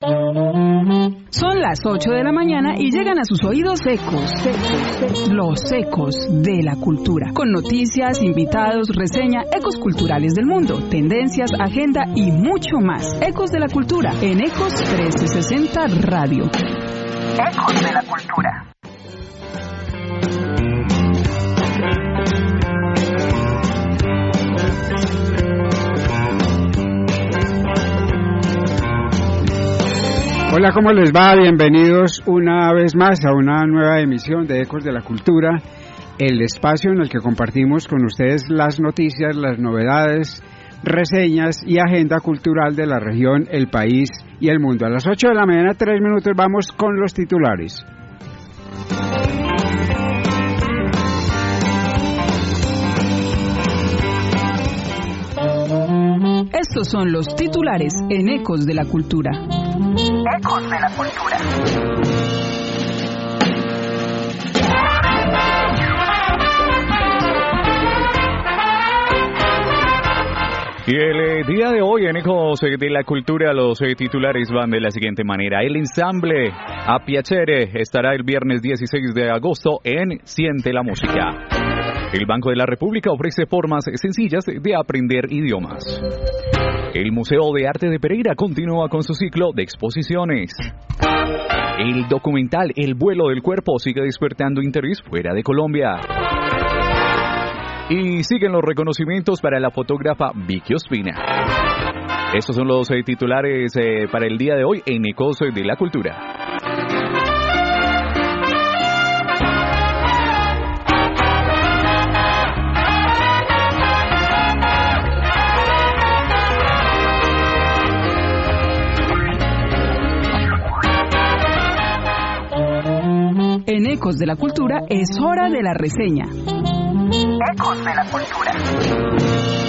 Son las 8 de la mañana y llegan a sus oídos ecos, los ecos de la cultura, con noticias, invitados, reseña, ecos culturales del mundo, tendencias, agenda y mucho más. Ecos de la cultura en Ecos 1360 Radio. Ecos de la cultura. Hola, ¿cómo les va? Bienvenidos una vez más a una nueva emisión de Ecos de la Cultura, el espacio en el que compartimos con ustedes las noticias, las novedades, reseñas y agenda cultural de la región, el país y el mundo. A las 8 de la mañana, tres minutos, vamos con los titulares. Estos son los titulares en Ecos de la Cultura. Ecos de la Cultura. Y el eh, día de hoy en Ecos de la Cultura los eh, titulares van de la siguiente manera. El ensamble a Piacere estará el viernes 16 de agosto en Siente la Música. El Banco de la República ofrece formas sencillas de aprender idiomas. El Museo de Arte de Pereira continúa con su ciclo de exposiciones. El documental El vuelo del cuerpo sigue despertando interés fuera de Colombia. Y siguen los reconocimientos para la fotógrafa Vicky Ospina. Estos son los eh, titulares eh, para el día de hoy en Ecos de la Cultura. Ecos de la Cultura es hora de la reseña. Ecos de la Cultura.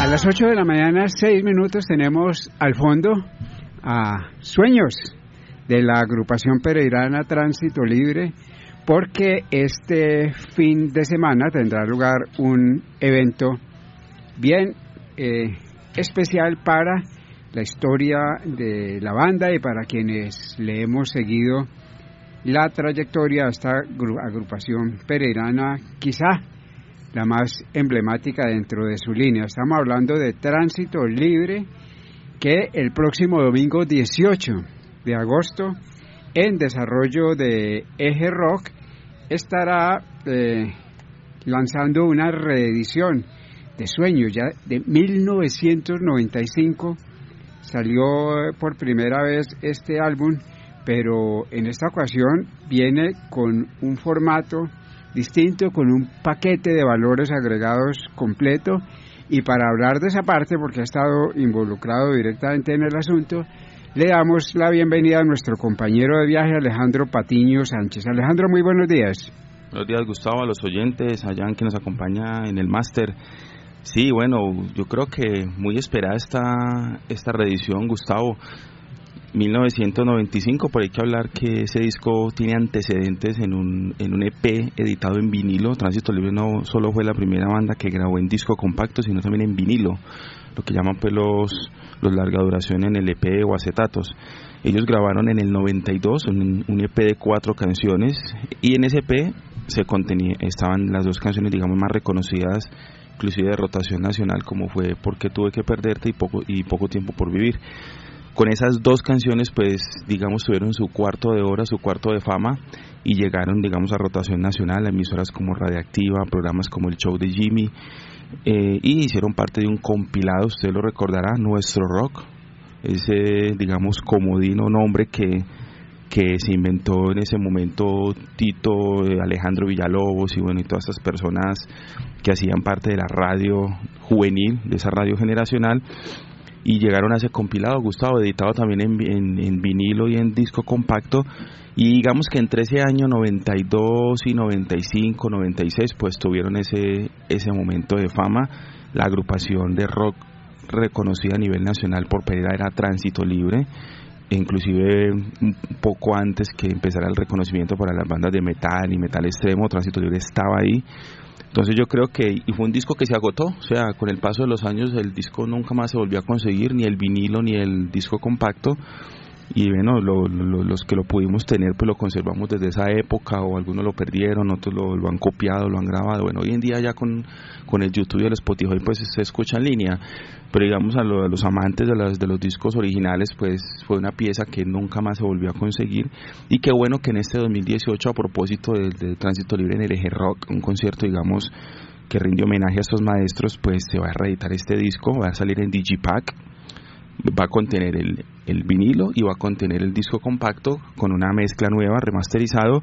A las 8 de la mañana, 6 minutos, tenemos al fondo a Sueños de la agrupación pereirana Tránsito Libre, porque este fin de semana tendrá lugar un evento bien eh, especial para la historia de la banda y para quienes le hemos seguido la trayectoria a esta agrupación pereirana, quizá la más emblemática dentro de su línea. Estamos hablando de Tránsito Libre, que el próximo domingo 18 de agosto, en desarrollo de Eje Rock, estará eh, lanzando una reedición de Sueños, ya de 1995 salió por primera vez este álbum, pero en esta ocasión viene con un formato distinto, con un paquete de valores agregados completo. Y para hablar de esa parte, porque ha estado involucrado directamente en el asunto, le damos la bienvenida a nuestro compañero de viaje, Alejandro Patiño Sánchez. Alejandro, muy buenos días. Buenos días, Gustavo, a los oyentes, allá que nos acompaña en el máster. Sí, bueno, yo creo que muy esperada esta, esta reedición, Gustavo. 1995, por hay que hablar que ese disco tiene antecedentes en un, en un EP editado en vinilo. Tránsito Libre no solo fue la primera banda que grabó en disco compacto, sino también en vinilo, lo que llaman pues los, los larga duración en el EP o acetatos. Ellos grabaron en el 92 un, un EP de cuatro canciones y en ese EP se contenía, estaban las dos canciones digamos más reconocidas inclusive de rotación nacional como fue Porque tuve que perderte y poco, y poco tiempo por vivir. Con esas dos canciones, pues, digamos, tuvieron su cuarto de hora, su cuarto de fama y llegaron, digamos, a rotación nacional, a emisoras como Radiactiva, programas como El Show de Jimmy, eh, y hicieron parte de un compilado, usted lo recordará, Nuestro Rock, ese, digamos, comodino nombre que, que se inventó en ese momento Tito, eh, Alejandro Villalobos y bueno, y todas esas personas que hacían parte de la radio juvenil, de esa radio generacional, y llegaron a ese compilado, Gustavo, editado también en, en, vinilo y en disco compacto. Y digamos que entre ese año 92 y 95, 96, pues tuvieron ese, ese momento de fama. La agrupación de rock reconocida a nivel nacional por Pereira era Tránsito Libre. Inclusive un poco antes que empezara el reconocimiento para las bandas de metal y metal extremo, Tránsito Libre estaba ahí. Entonces yo creo que, y fue un disco que se agotó, o sea, con el paso de los años el disco nunca más se volvió a conseguir, ni el vinilo ni el disco compacto, y bueno, los que lo pudimos tener pues lo conservamos desde esa época o algunos lo perdieron, otros lo, han copiado, lo han grabado. Bueno, hoy en día ya con, con el YouTube y el Spotify pues se escucha en línea, pero digamos a, los amantes de, las, de los discos originales pues fue una pieza que nunca más se volvió a conseguir. Y qué bueno que en este 2018 a propósito del, Tránsito Libre en el Eje Rock, un concierto digamos que rinde homenaje a estos maestros, pues se va a reeditar este disco, va a salir en Digipack, va a contener el, el vinilo y va a contener el disco compacto con una mezcla nueva, remasterizado,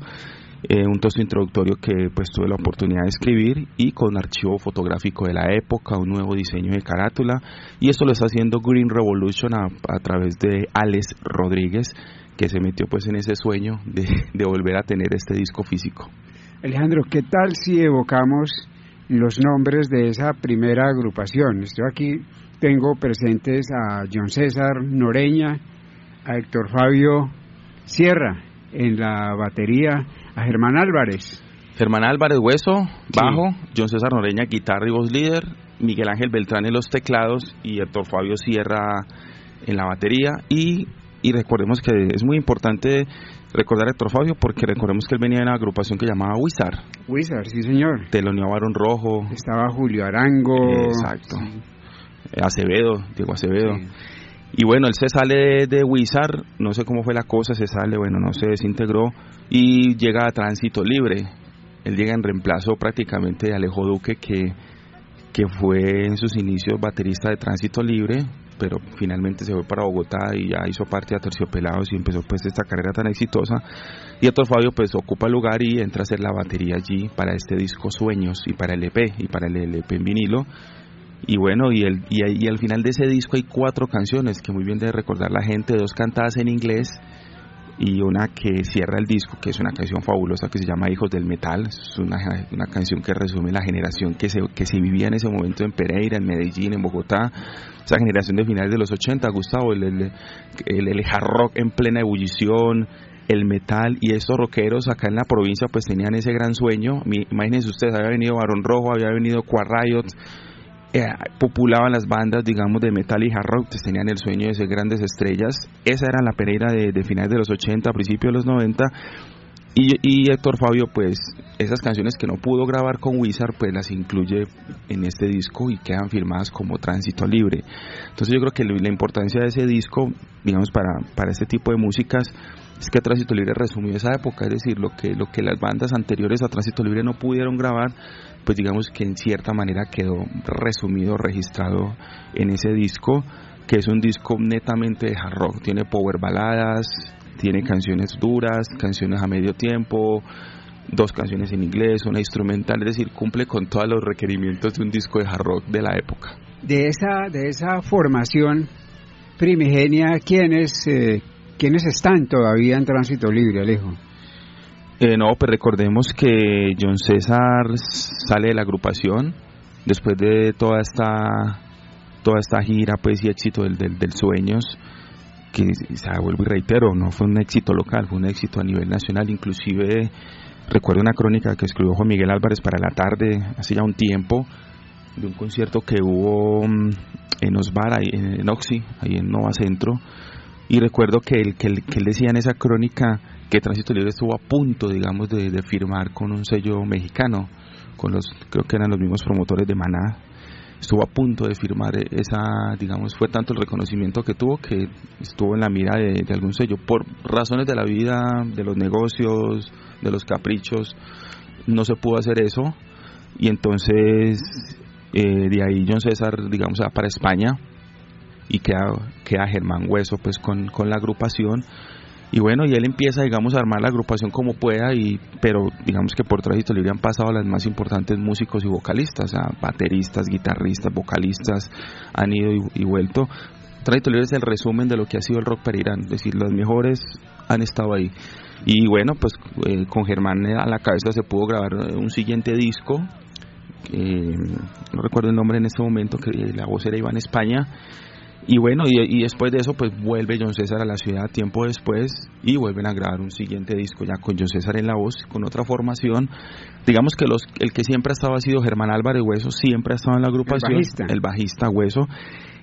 eh, un texto introductorio que pues tuve la oportunidad de escribir y con archivo fotográfico de la época, un nuevo diseño de carátula y esto lo está haciendo Green Revolution a, a través de Alex Rodríguez que se metió pues en ese sueño de, de volver a tener este disco físico. Alejandro, ¿qué tal si evocamos los nombres de esa primera agrupación? Estoy aquí tengo presentes a John César Noreña, a Héctor Fabio Sierra en la batería, a Germán Álvarez. Germán Álvarez Hueso, bajo, John César Noreña, guitarra y voz líder, Miguel Ángel Beltrán en los teclados y Héctor Fabio Sierra en la batería y, y recordemos que es muy importante recordar a Héctor Fabio porque recordemos que él venía de una agrupación que llamaba Wizard. Wizard, sí señor. De la Unión Barón Rojo. Estaba Julio Arango. Exacto. Acevedo, Diego Acevedo. Y bueno, él se sale de, Wizard, no sé cómo fue la cosa, se sale, bueno, no se desintegró y llega a Tránsito Libre. Él llega en reemplazo prácticamente de Alejo Duque, que, que fue en sus inicios baterista de Tránsito Libre, pero finalmente se fue para Bogotá y ya hizo parte de Terciopelados y empezó pues esta carrera tan exitosa. Y Héctor Fabio pues ocupa el lugar y entra a hacer la batería allí para este disco Sueños y para el EP y para el LP en vinilo y bueno, y, el, y, al final de ese disco hay cuatro canciones que muy bien debe recordar la gente, dos cantadas en inglés y una que cierra el disco, que es una canción fabulosa que se llama Hijos del Metal. Es una, una canción que resume la generación que se, que se vivía en ese momento en Pereira, en Medellín, en Bogotá. Esa generación de finales de los 80, Gustavo, el, el, el, hard rock en plena ebullición, el metal y estos rockeros acá en la provincia pues tenían ese gran sueño. Imagínense ustedes, había venido Barón Rojo, había venido Quarriot eh, populaban las bandas, digamos, de metal y hard rock, pues tenían el sueño de ser grandes estrellas. Esa era la Pereira de, finales de los 80, principios de los 90. Y, y, Héctor Fabio, pues esas canciones que no pudo grabar con Wizard, pues las incluye en este disco y quedan firmadas como Tránsito Libre. Entonces yo creo que la importancia de ese disco, digamos, para, para este tipo de músicas, es que Tránsito Libre resumió esa época, es decir, lo que, lo que las bandas anteriores a Tránsito Libre no pudieron grabar, pues digamos que en cierta manera quedó resumido, registrado en ese disco, que es un disco netamente de hard rock, tiene power baladas, tiene canciones duras, canciones a medio tiempo, dos canciones en inglés, una instrumental, es decir, cumple con todos los requerimientos de un disco de hard rock de la época. De esa, de esa formación primigenia, ¿quiénes, eh, ¿quiénes están todavía en tránsito libre, Alejo? Eh, no, pues recordemos que John César sale de la agrupación, después de toda esta toda esta gira pues y éxito del, del, Sueños que o vuelvo y reitero no fue un éxito local fue un éxito a nivel nacional. Inclusive recuerdo una crónica que escribió Juan Miguel Álvarez para la tarde hace ya un tiempo de un concierto que hubo mm, en Osbar ahí en Oxy ahí en Nova Centro. Y recuerdo que él, que, él, que él decía en esa crónica que Tránsito Libre estuvo a punto, digamos, de, de, firmar con un sello mexicano, con los, creo que eran los mismos promotores de Maná, estuvo a punto de firmar esa, digamos, fue tanto el reconocimiento que tuvo que estuvo en la mira de, algún sello. Por razones de la vida, de los negocios, de los caprichos, no se pudo hacer eso. Y entonces, eh, de ahí John César, digamos, va para España y queda, queda Germán Hueso pues con, con la agrupación y bueno, y él empieza, digamos, a armar la agrupación como pueda, y, pero digamos que por Tránsito Libre han pasado las más importantes músicos y vocalistas, bateristas, guitarristas, vocalistas, han ido y, vuelto. Tránsito Libre es el resumen de lo que ha sido el rock perirán, es decir, los mejores han estado ahí. Y bueno, pues eh, con Germán a la cabeza se pudo grabar un siguiente disco, no recuerdo el nombre en este momento, que la voz era Iván España, y bueno, y, después de eso, pues vuelve John César a la ciudad tiempo después y vuelven a grabar un siguiente disco ya con John César en la voz, con otra formación. Digamos que los, el que siempre ha estado ha sido Germán Álvarez Hueso, siempre ha estado en la agrupación, el bajista Hueso.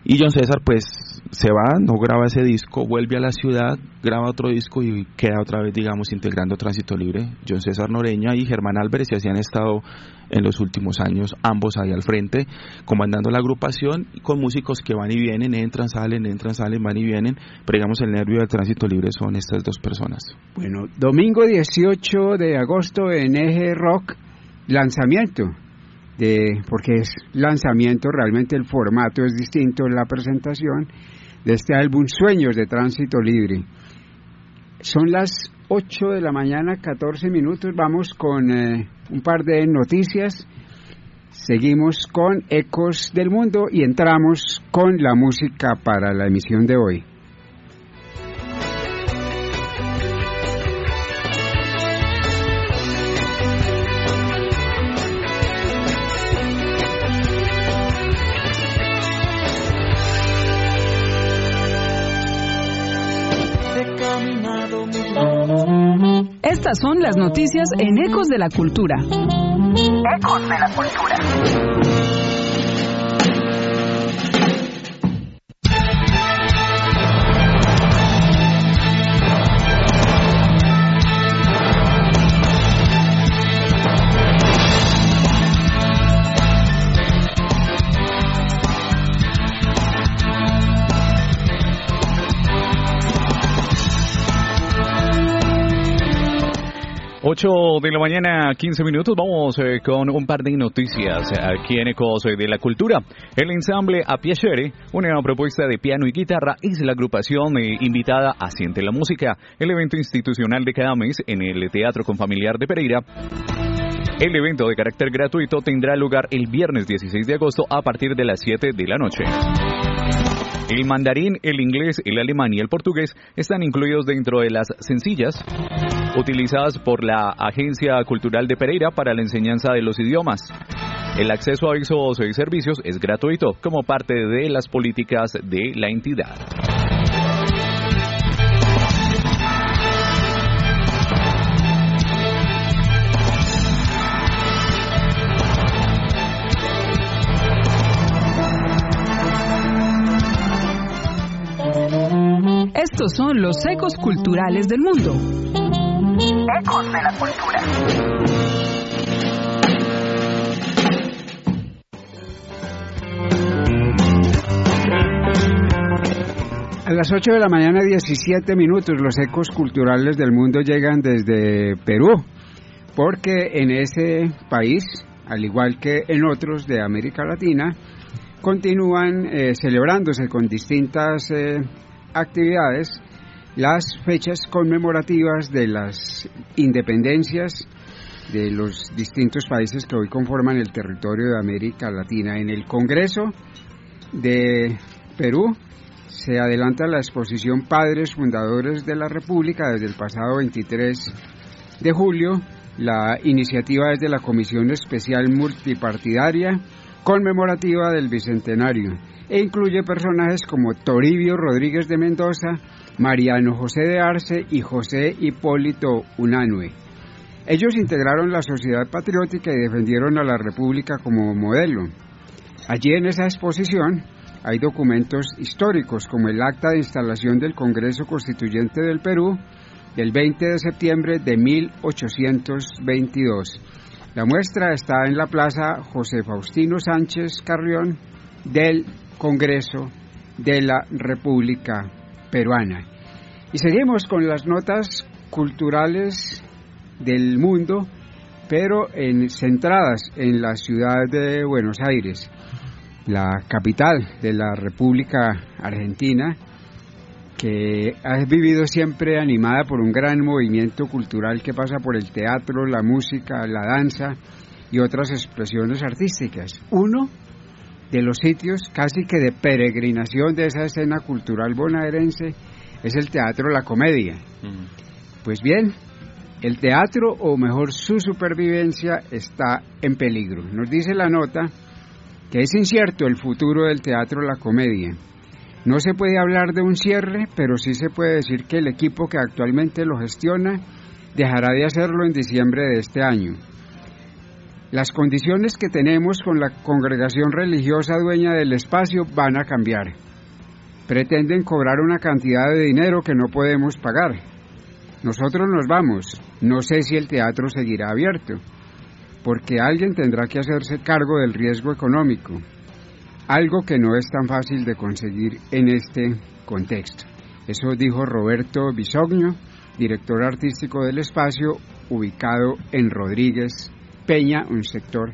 Y John César pues se va, no graba ese disco, vuelve a la ciudad, graba otro disco y queda otra vez, digamos, integrando Tránsito Libre. John César Noreña y Germán Álvarez se han estado en los últimos años, ambos ahí al frente, comandando la agrupación con músicos que van y vienen, entran, salen, entran, salen, van y vienen, pero digamos el nervio del Tránsito Libre son estas dos personas. Bueno, domingo 18 de agosto en Eje Rock, lanzamiento de, porque es lanzamiento, realmente el formato es distinto en la presentación de este álbum Sueños de Tránsito Libre. Son las 8 de la mañana, 14 minutos, vamos con eh, un par de noticias, seguimos con Ecos del Mundo y entramos con la música para la emisión de hoy. Estas son las noticias en Ecos de la Cultura. Ecos de la Cultura. De la mañana, 15 minutos. Vamos eh, con un par de noticias aquí en Ecos de la Cultura. El ensamble A Piacere, una propuesta de piano y guitarra, es la agrupación eh, invitada a Siente la Música, el evento institucional de cada mes en el Teatro Confamiliar de Pereira. El evento de carácter gratuito tendrá lugar el viernes 16 de agosto a partir de las 7 de la noche. El mandarín, el inglés, el alemán y el portugués están incluidos dentro de las sencillas utilizadas por la Agencia Cultural de Pereira para la enseñanza de los idiomas. El acceso a esos servicios es gratuito como parte de las políticas de la entidad. Estos son los ecos culturales del mundo. Ecos de la cultura. A las 8 de la mañana, 17 minutos, los ecos culturales del mundo llegan desde Perú, porque en ese país, al igual que en otros de América Latina, continúan eh, celebrándose con distintas eh, actividades las fechas conmemorativas de las independencias de los distintos países que hoy conforman el territorio de América Latina. En el Congreso de Perú se adelanta la exposición Padres Fundadores de la República desde el pasado 23 de julio. La iniciativa es de la Comisión Especial Multipartidaria conmemorativa del Bicentenario e incluye personajes como Toribio Rodríguez de Mendoza, Mariano José de Arce y José Hipólito Unanue. Ellos integraron la sociedad patriótica y defendieron a la República como modelo. Allí en esa exposición hay documentos históricos como el acta de instalación del Congreso Constituyente del Perú del 20 de septiembre de 1822. La muestra está en la Plaza José Faustino Sánchez Carrión del Congreso de la República Peruana. Y seguimos con las notas culturales del mundo, pero en, centradas en la ciudad de Buenos Aires, la capital de la República Argentina, que ha vivido siempre animada por un gran movimiento cultural que pasa por el teatro, la música, la danza y otras expresiones artísticas. Uno de los sitios casi que de peregrinación de esa escena cultural bonaerense es el teatro La Comedia. Pues bien, el teatro, o mejor su supervivencia, está en peligro. Nos dice la nota que es incierto el futuro del teatro La Comedia. No se puede hablar de un cierre, pero sí se puede decir que el equipo que actualmente lo gestiona dejará de hacerlo en diciembre de este año. Las condiciones que tenemos con la congregación religiosa dueña del espacio van a cambiar. Pretenden cobrar una cantidad de dinero que no podemos pagar. Nosotros nos vamos. No sé si el teatro seguirá abierto, porque alguien tendrá que hacerse cargo del riesgo económico, algo que no es tan fácil de conseguir en este contexto. Eso dijo Roberto Bisogno, director artístico del espacio, ubicado en Rodríguez, Peña, un sector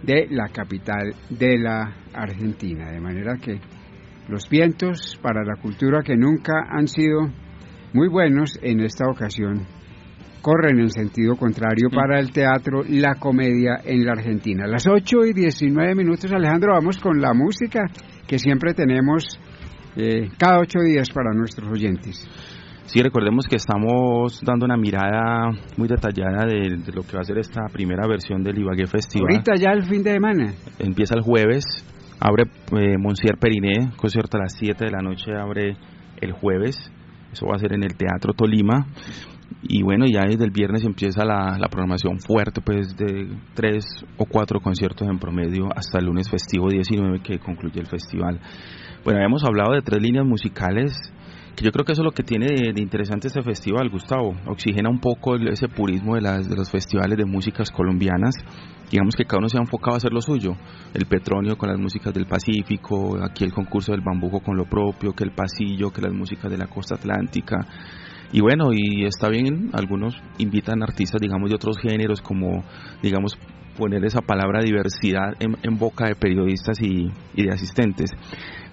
de la capital de la Argentina. De manera que los vientos para la cultura que nunca han sido muy buenos en esta ocasión corren en sentido contrario para el teatro, la comedia en la Argentina. Las 8 y 19 minutos, Alejandro, vamos con la música que siempre tenemos eh, cada ocho días para nuestros oyentes. Sí, recordemos que estamos dando una mirada muy detallada de, lo que va a ser esta primera versión del Ibagué Festival. Ahorita ya el fin de semana. Empieza el jueves, abre eh, Monsier Periné, concierto a las 7 de la noche, abre el jueves. Eso va a ser en el Teatro Tolima. Y bueno, ya desde el viernes empieza la, la programación fuerte, pues de tres o cuatro conciertos en promedio hasta el lunes festivo 19 que concluye el festival. Bueno, habíamos hablado de tres líneas musicales yo creo que eso es lo que tiene de, interesante este festival, Gustavo. Oxigena un poco ese purismo de, las, de los festivales de músicas colombianas. Digamos que cada uno se ha enfocado a hacer lo suyo. El Petronio con las músicas del Pacífico, aquí el concurso del bambuco con lo propio, que el pasillo, que las músicas de la costa atlántica. Y bueno, y está bien, algunos invitan artistas, digamos, de otros géneros, como, digamos, poner esa palabra diversidad en, boca de periodistas y, y de asistentes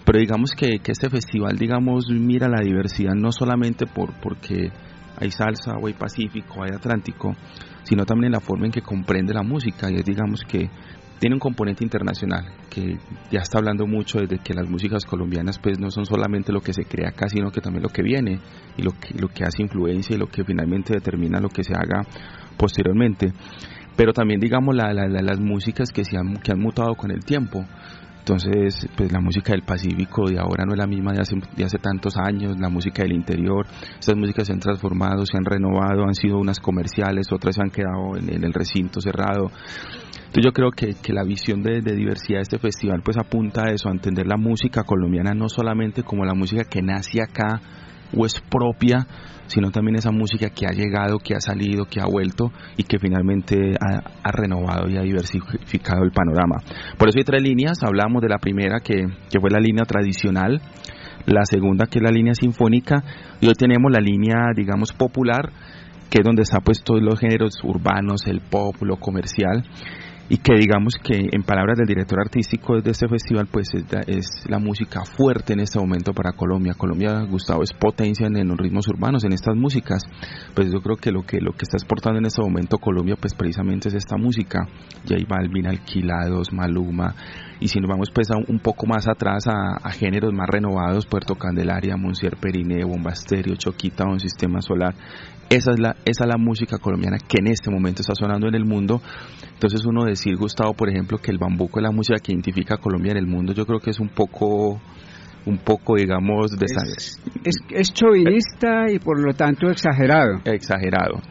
pero digamos que, que, este festival, digamos, mira la diversidad no solamente por porque hay salsa hay pacífico, hay atlántico, sino también en la forma en que comprende la música. Y es, digamos, que tiene un componente internacional que ya está hablando mucho desde que las músicas colombianas pues no son solamente lo que se crea acá sino que también lo que viene y lo que, lo que hace influencia y lo que finalmente determina lo que se haga posteriormente. Pero también digamos la, las músicas que se han, que han mutado con el tiempo entonces, pues la música del Pacífico de ahora no es la misma de hace, de hace tantos años, la música del interior, estas músicas se han transformado, se han renovado, han sido unas comerciales, otras se han quedado en, el recinto cerrado. Entonces yo creo que, que la visión de, de, diversidad de este festival pues apunta a eso, a entender la música colombiana no solamente como la música que nace acá o es propia, sino también esa música que ha llegado, que ha salido, que ha vuelto y que finalmente ha, renovado y ha diversificado el panorama. Por eso hay tres líneas, hablamos de la primera que, que fue la línea tradicional, la segunda que es la línea sinfónica. Y hoy tenemos la línea, digamos, popular, que es donde está pues todos los géneros urbanos, el pop, lo comercial y que digamos que en palabras del director artístico de este festival pues es la, música fuerte en este momento para Colombia. Colombia, Gustavo, es potencia en, los ritmos urbanos, en estas músicas. Pues yo creo que lo que lo que está exportando en este momento Colombia pues precisamente es esta música. J Balvin, Alquilados, Maluma, y si nos vamos pues a un poco más atrás a, géneros más renovados, Puerto Candelaria, Monsier Periné, Bombasterio, Choquita, Un Sistema Solar, esa es, la, esa es la música colombiana que en este momento está sonando en el mundo. Entonces uno decir, Gustavo, por ejemplo, que el bambuco es la música que identifica a Colombia en el mundo, yo creo que es un poco un poco, digamos, de es, es, es chauvinista y por lo tanto exagerado. Exagerado.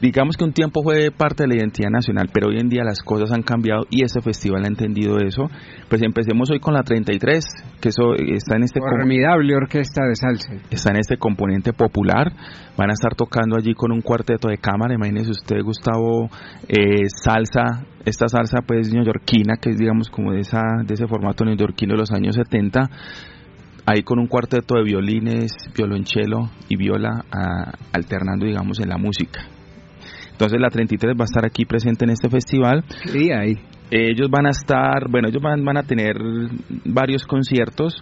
Digamos que un tiempo fue parte de la identidad nacional, pero hoy en día las cosas han cambiado y ese festival ha entendido eso. Pues empecemos hoy con la 33, que eso está en este... Formidable orquesta de salsa. Está en este componente popular. Van a estar tocando allí con un cuarteto de cámara. Imagínese usted, Gustavo, eh, salsa, esta salsa pues neoyorquina, que es digamos como de, esa, de ese formato neoyorquino de los años 70 ahí con un cuarteto de violines, violonchelo y viola alternando, digamos, en la música. Entonces la 33 va a estar aquí presente en este festival. Sí, ahí. Ellos van a estar, bueno, ellos van, van a tener varios conciertos,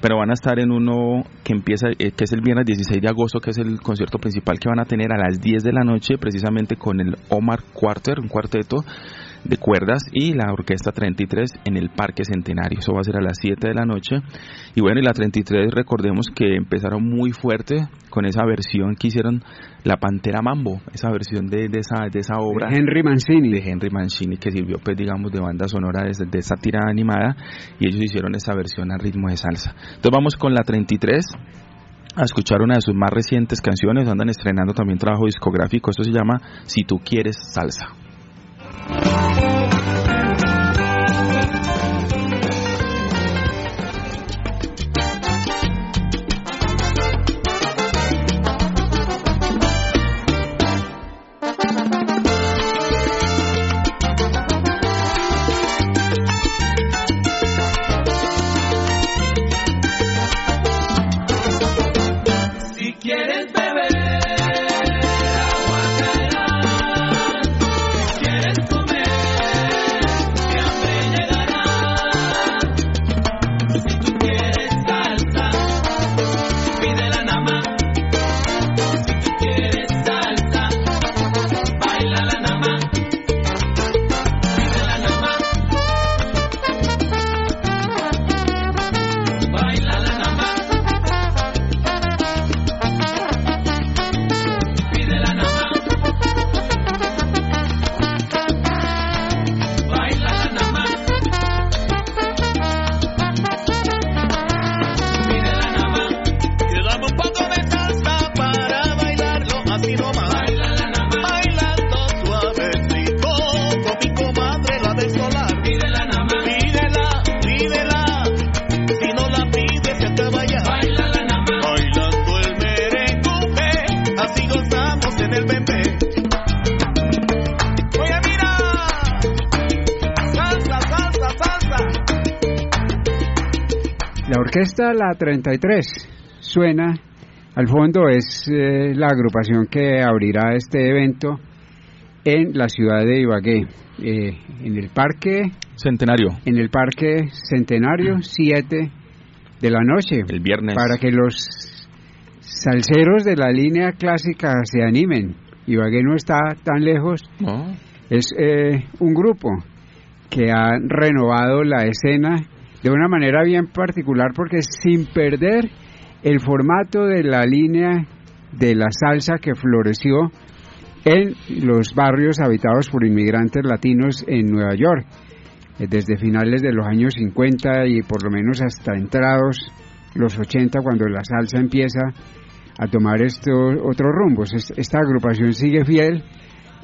pero van a estar en uno que empieza, eh, que es el viernes 16 de agosto, que es el concierto principal que van a tener a las 10 de la noche, precisamente con el Omar Quarter, un cuarteto de cuerdas y la Orquesta 33 en el Parque Centenario. Eso va a ser a las 7 de la noche. Y bueno, y la 33 recordemos que empezaron muy fuerte con esa versión que hicieron La Pantera Mambo, esa versión de, de esa, de esa obra. De Henry Mancini. De Henry Mancini, que sirvió pues digamos de banda sonora de, de esa tirada animada y ellos hicieron esa versión a ritmo de salsa. Entonces vamos con la 33 a escuchar una de sus más recientes canciones, andan estrenando también trabajo discográfico, esto se llama Si tú quieres salsa. Thank you. Orquesta La 33 suena, al fondo es eh, la agrupación que abrirá este evento en la ciudad de Ibagué, eh, en el Parque Centenario. En el Parque Centenario, 7 de la noche. El viernes. Para que los salseros de la línea clásica se animen. Ibagué no está tan lejos. Es eh, un grupo que ha renovado la escena de una manera bien particular porque sin perder el formato de la línea de la salsa que floreció en los barrios habitados por inmigrantes latinos en Nueva York, eh, desde finales de los años 50 y por lo menos hasta entrados los 80 cuando la salsa empieza a tomar estos otros rumbos. Esta agrupación sigue fiel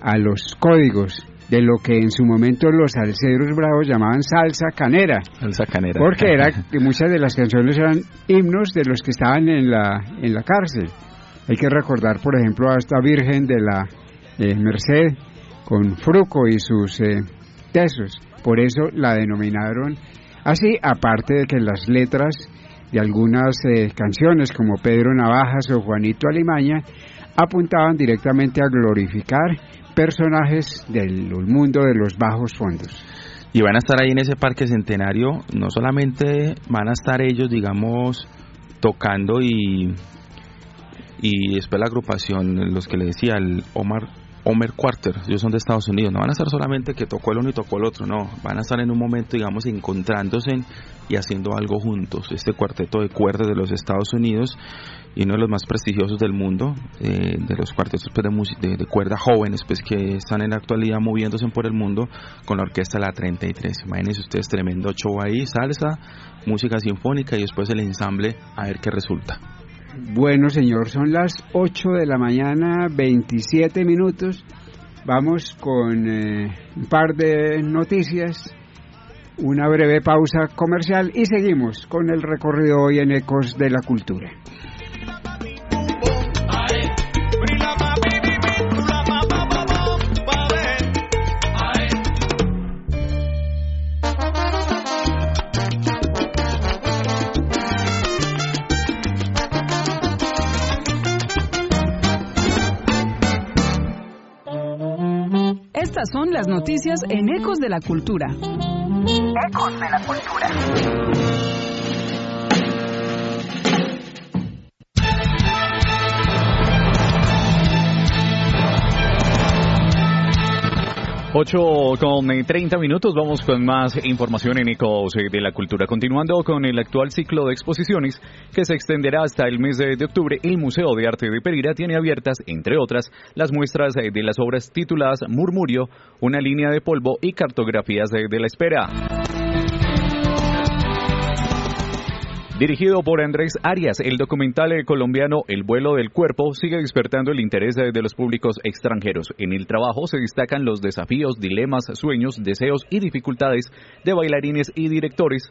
a los códigos de lo que en su momento los salseros bravos llamaban salsa canera. Salsa canera. Porque era que muchas de las canciones eran himnos de los que estaban en la, en la cárcel. Hay que recordar, por ejemplo, a esta Virgen de la eh, Merced con Fruco y sus eh, tesos. Por eso la denominaron así, aparte de que las letras de algunas eh, canciones como Pedro Navajas o Juanito Alimaña apuntaban directamente a glorificar personajes del mundo de los bajos fondos. Y van a estar ahí en ese parque centenario, no solamente van a estar ellos, digamos, tocando y, y después la agrupación, los que le decía, el Omar Homer Quarter, ellos son de Estados Unidos, no van a estar solamente que tocó el uno y tocó el otro, no, van a estar en un momento, digamos, encontrándose y haciendo algo juntos. Este cuarteto de cuerdas de los Estados Unidos y uno de los más prestigiosos del mundo, eh, de los cuartetos pues, de, de, cuerda jóvenes, pues que están en la actualidad moviéndose por el mundo con la orquesta La 33. Imagínense ustedes, tremendo show ahí, salsa, música sinfónica y después el ensamble, a ver qué resulta. Bueno, señor, son las 8 de la mañana, 27 minutos. Vamos con eh, un par de noticias, una breve pausa comercial y seguimos con el recorrido hoy en Ecos de la Cultura. Son las noticias en Ecos de la Cultura. Ecos de la Cultura. 8 con 30 minutos, vamos con más información en Ecos de la Cultura. Continuando con el actual ciclo de exposiciones que se extenderá hasta el mes de octubre, el Museo de Arte de Pereira tiene abiertas, entre otras, las muestras de las obras tituladas Murmurio, una línea de polvo y cartografías de la espera. Dirigido por Andrés Arias, el documental colombiano El vuelo del cuerpo sigue despertando el interés de los públicos extranjeros. En el trabajo se destacan los desafíos, dilemas, sueños, deseos y dificultades de bailarines y directores.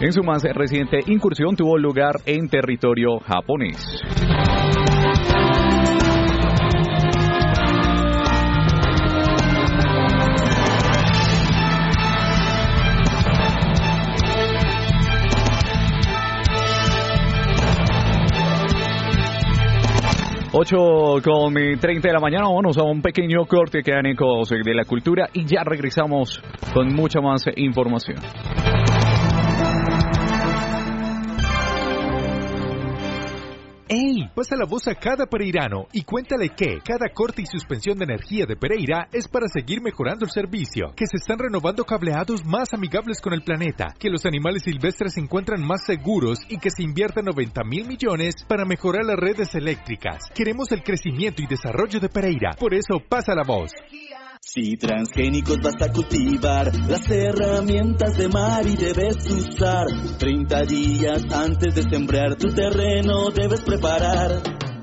En su más reciente incursión tuvo lugar en territorio japonés. 8 con 30 de la mañana, vamos a un pequeño corte que de la cultura y ya regresamos con mucha más información. Pasa la voz a cada pereirano y cuéntale que cada corte y suspensión de energía de Pereira es para seguir mejorando el servicio, que se están renovando cableados más amigables con el planeta, que los animales silvestres se encuentran más seguros y que se inviertan 90 mil millones para mejorar las redes eléctricas. Queremos el crecimiento y desarrollo de Pereira, por eso pasa la voz. Si transgénicos vas a cultivar, las herramientas de Mari debes usar. 30 días antes de sembrar tu terreno debes preparar.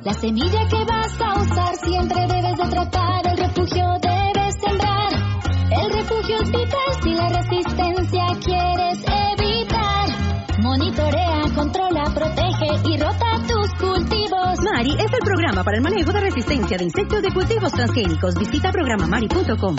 La semilla que vas a usar siempre debes de tratar, el refugio debes sembrar. El refugio es vital si la resistencia quieres evitar. Monitorea, controla, protege y rota. Mari es el programa para el manejo de resistencia de insectos de cultivos transgénicos. Visita programamari.com.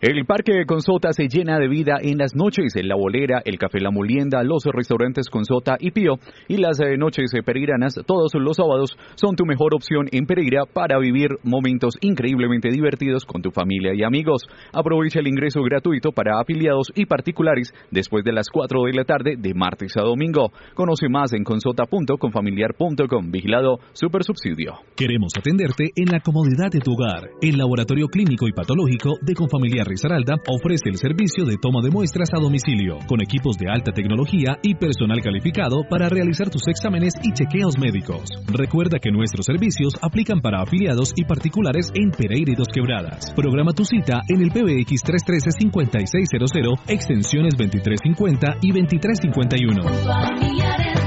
El Parque Consota se llena de vida en las noches, en la bolera, el café La Molienda, los restaurantes Consota y Pío y las eh, noches pereiranas todos los sábados son tu mejor opción en Pereira para vivir momentos increíblemente divertidos con tu familia y amigos. Aprovecha el ingreso gratuito para afiliados y particulares después de las 4 de la tarde de martes a domingo. Conoce más en consota.confamiliar.com. Vigilado Super Subsidio. Queremos atenderte en la comodidad de tu hogar. El Laboratorio Clínico y Patológico de Confamiliar Risaralda ofrece el servicio de toma de muestras a domicilio, con equipos de alta tecnología y personal calificado para realizar tus exámenes y chequeos médicos. Recuerda que nuestros servicios aplican para afiliados y particulares en Pereira y Dos Quebradas. Programa tu cita en el PBX 313-5600, extensiones 2350 y 2351.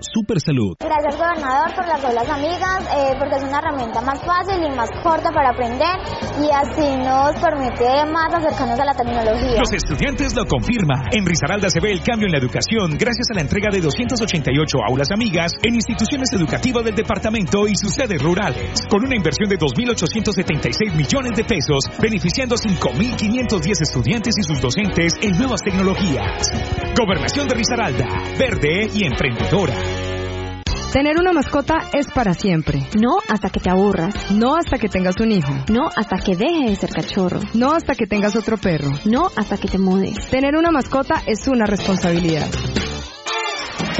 Super Salud. Gracias, gobernador, por las aulas amigas, eh, porque es una herramienta más fácil y más corta para aprender y así nos permite más acercarnos a la tecnología. Los estudiantes lo confirman. En Risaralda se ve el cambio en la educación gracias a la entrega de 288 aulas amigas en instituciones educativas del departamento y sus sedes rurales, con una inversión de 2.876 millones de pesos, beneficiando a 5.510 estudiantes y sus docentes en nuevas tecnologías. Gobernación de Risaralda, verde y emprendedora. Tener una mascota es para siempre. No hasta que te aburras. No hasta que tengas un hijo. No hasta que deje de ser cachorro. No hasta que tengas otro perro. No hasta que te mudes. Tener una mascota es una responsabilidad.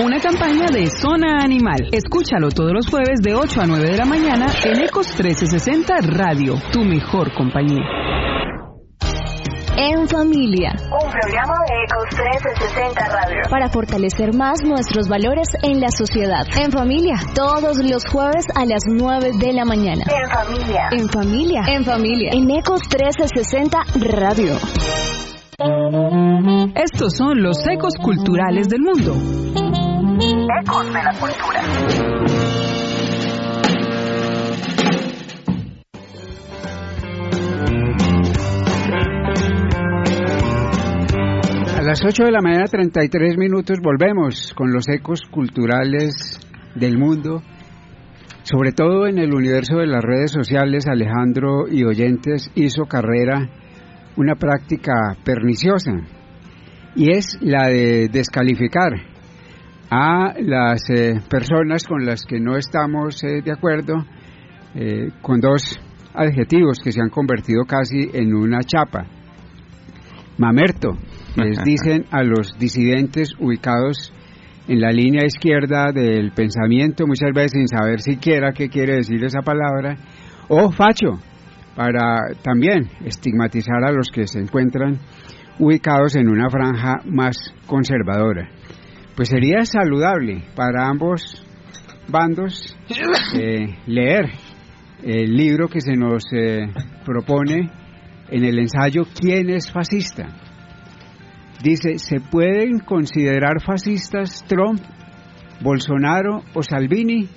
Una campaña de Zona Animal. Escúchalo todos los jueves de 8 a 9 de la mañana en Ecos 1360 Radio, tu mejor compañía. En familia. Un programa de Ecos 1360 Radio. Para fortalecer más nuestros valores en la sociedad. En familia. Todos los jueves a las 9 de la mañana. En familia. En familia. En familia. En Ecos 1360 Radio. Estos son los ecos culturales del mundo. Ecos de la cultura. A las 8 de la mañana, 33 minutos, volvemos con los ecos culturales del mundo. Sobre todo en el universo de las redes sociales, Alejandro y oyentes hizo carrera una práctica perniciosa y es la de descalificar a las eh, personas con las que no estamos eh, de acuerdo eh, con dos adjetivos que se han convertido casi en una chapa. Mamerto, les dicen a los disidentes ubicados en la línea izquierda del pensamiento, muchas veces sin saber siquiera qué quiere decir esa palabra, o facho, para también estigmatizar a los que se encuentran ubicados en una franja más conservadora. Pues sería saludable para ambos bandos eh, leer el libro que se nos eh, propone en el ensayo ¿Quién es fascista? Dice, ¿se pueden considerar fascistas Trump, Bolsonaro o Salvini?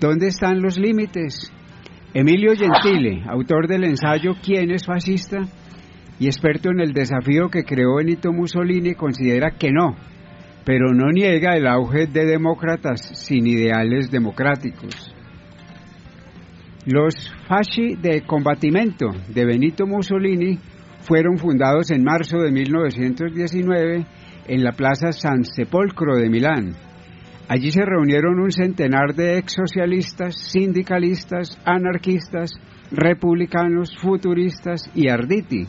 ¿Dónde están los límites? Emilio Gentile, autor del ensayo ¿Quién es fascista? y experto en el desafío que creó Benito Mussolini, considera que no, pero no niega el auge de demócratas sin ideales democráticos. Los fasci de combatimiento de Benito Mussolini fueron fundados en marzo de 1919 en la Plaza San Sepolcro de Milán. Allí se reunieron un centenar de exsocialistas, sindicalistas, anarquistas, republicanos, futuristas y arditi,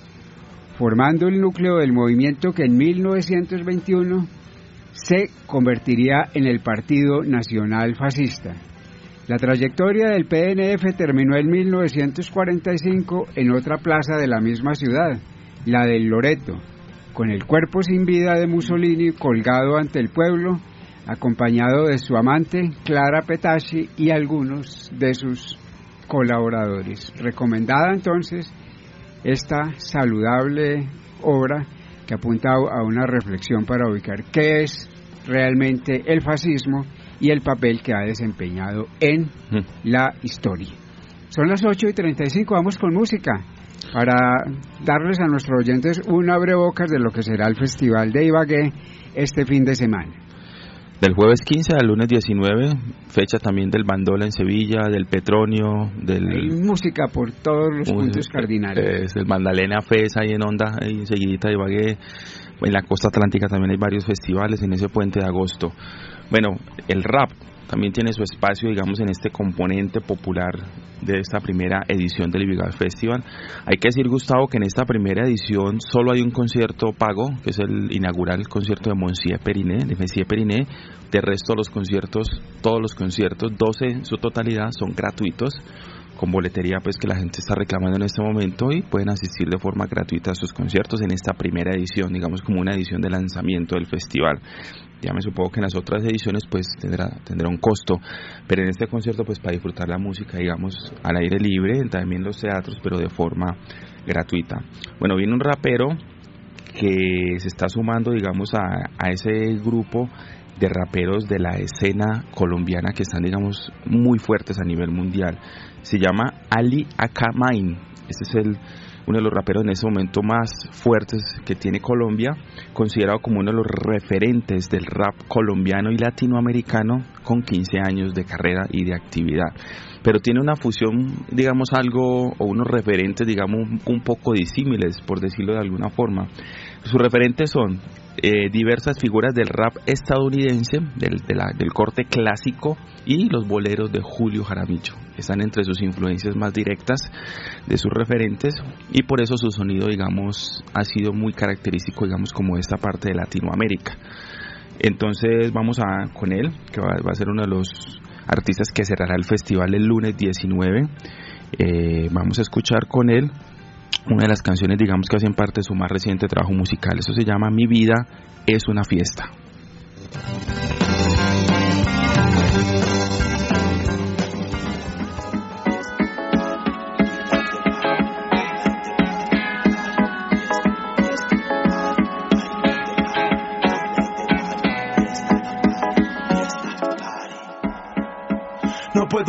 formando el núcleo del movimiento que en 1921 se convertiría en el Partido Nacional Fascista. La trayectoria del PNF terminó en 1945 en otra plaza de la misma ciudad, la del Loreto, con el cuerpo sin vida de Mussolini colgado ante el pueblo, acompañado de su amante Clara Petacci y algunos de sus colaboradores. Recomendada entonces esta saludable obra que apunta a una reflexión para ubicar qué es realmente el fascismo y el papel que ha desempeñado en la historia. Son las 8 y 35, vamos con música para darles a nuestros oyentes un abrebocas de lo que será el Festival de Ibagué este fin de semana. Del jueves 15 al lunes 19, fecha también del Bandola en Sevilla, del Petronio, del... Hay música por todos los puntos cardinales. Es el Magdalena Fes ahí en Onda, ahí enseguidita de Ibagué. En la costa atlántica también hay varios festivales en ese puente de agosto. Bueno, el rap también tiene su espacio, digamos, en este componente popular de esta primera edición del Ibigal Festival. Hay que decir, Gustavo, que en esta primera edición solo hay un concierto pago, que es el inaugural concierto de Monsieur Periné, de Monsieur Periné. De resto, los conciertos, todos los conciertos, 12 en su totalidad, son gratuitos con boletería pues que la gente está reclamando en este momento y pueden asistir de forma gratuita a sus conciertos en esta primera edición, digamos como una edición de lanzamiento del festival. Ya me supongo que en las otras ediciones pues tendrá, tendrá un costo, pero en este concierto pues para disfrutar la música digamos al aire libre, también los teatros, pero de forma gratuita. Bueno, viene un rapero que se está sumando digamos a, a ese grupo de raperos de la escena colombiana que están, digamos, muy fuertes a nivel mundial. Se llama Ali Akamain. Este es el, uno de los raperos en ese momento más fuertes que tiene Colombia, considerado como uno de los referentes del rap colombiano y latinoamericano con 15 años de carrera y de actividad. Pero tiene una fusión, digamos, algo, o unos referentes, digamos, un poco disímiles, por decirlo de alguna forma. Sus referentes son eh, diversas figuras del rap estadounidense, del, del corte clásico, y los boleros de Julio Jaramillo. Están entre sus influencias más directas de sus referentes y por eso su sonido, digamos, ha sido muy característico, digamos, como esta parte de Latinoamérica. Entonces vamos a con él, que va, va a ser uno de los artistas que cerrará el festival el lunes 19. Eh, vamos a escuchar con él una de las canciones, digamos, que hacen parte de su más reciente trabajo musical. Eso se llama Mi vida es una fiesta.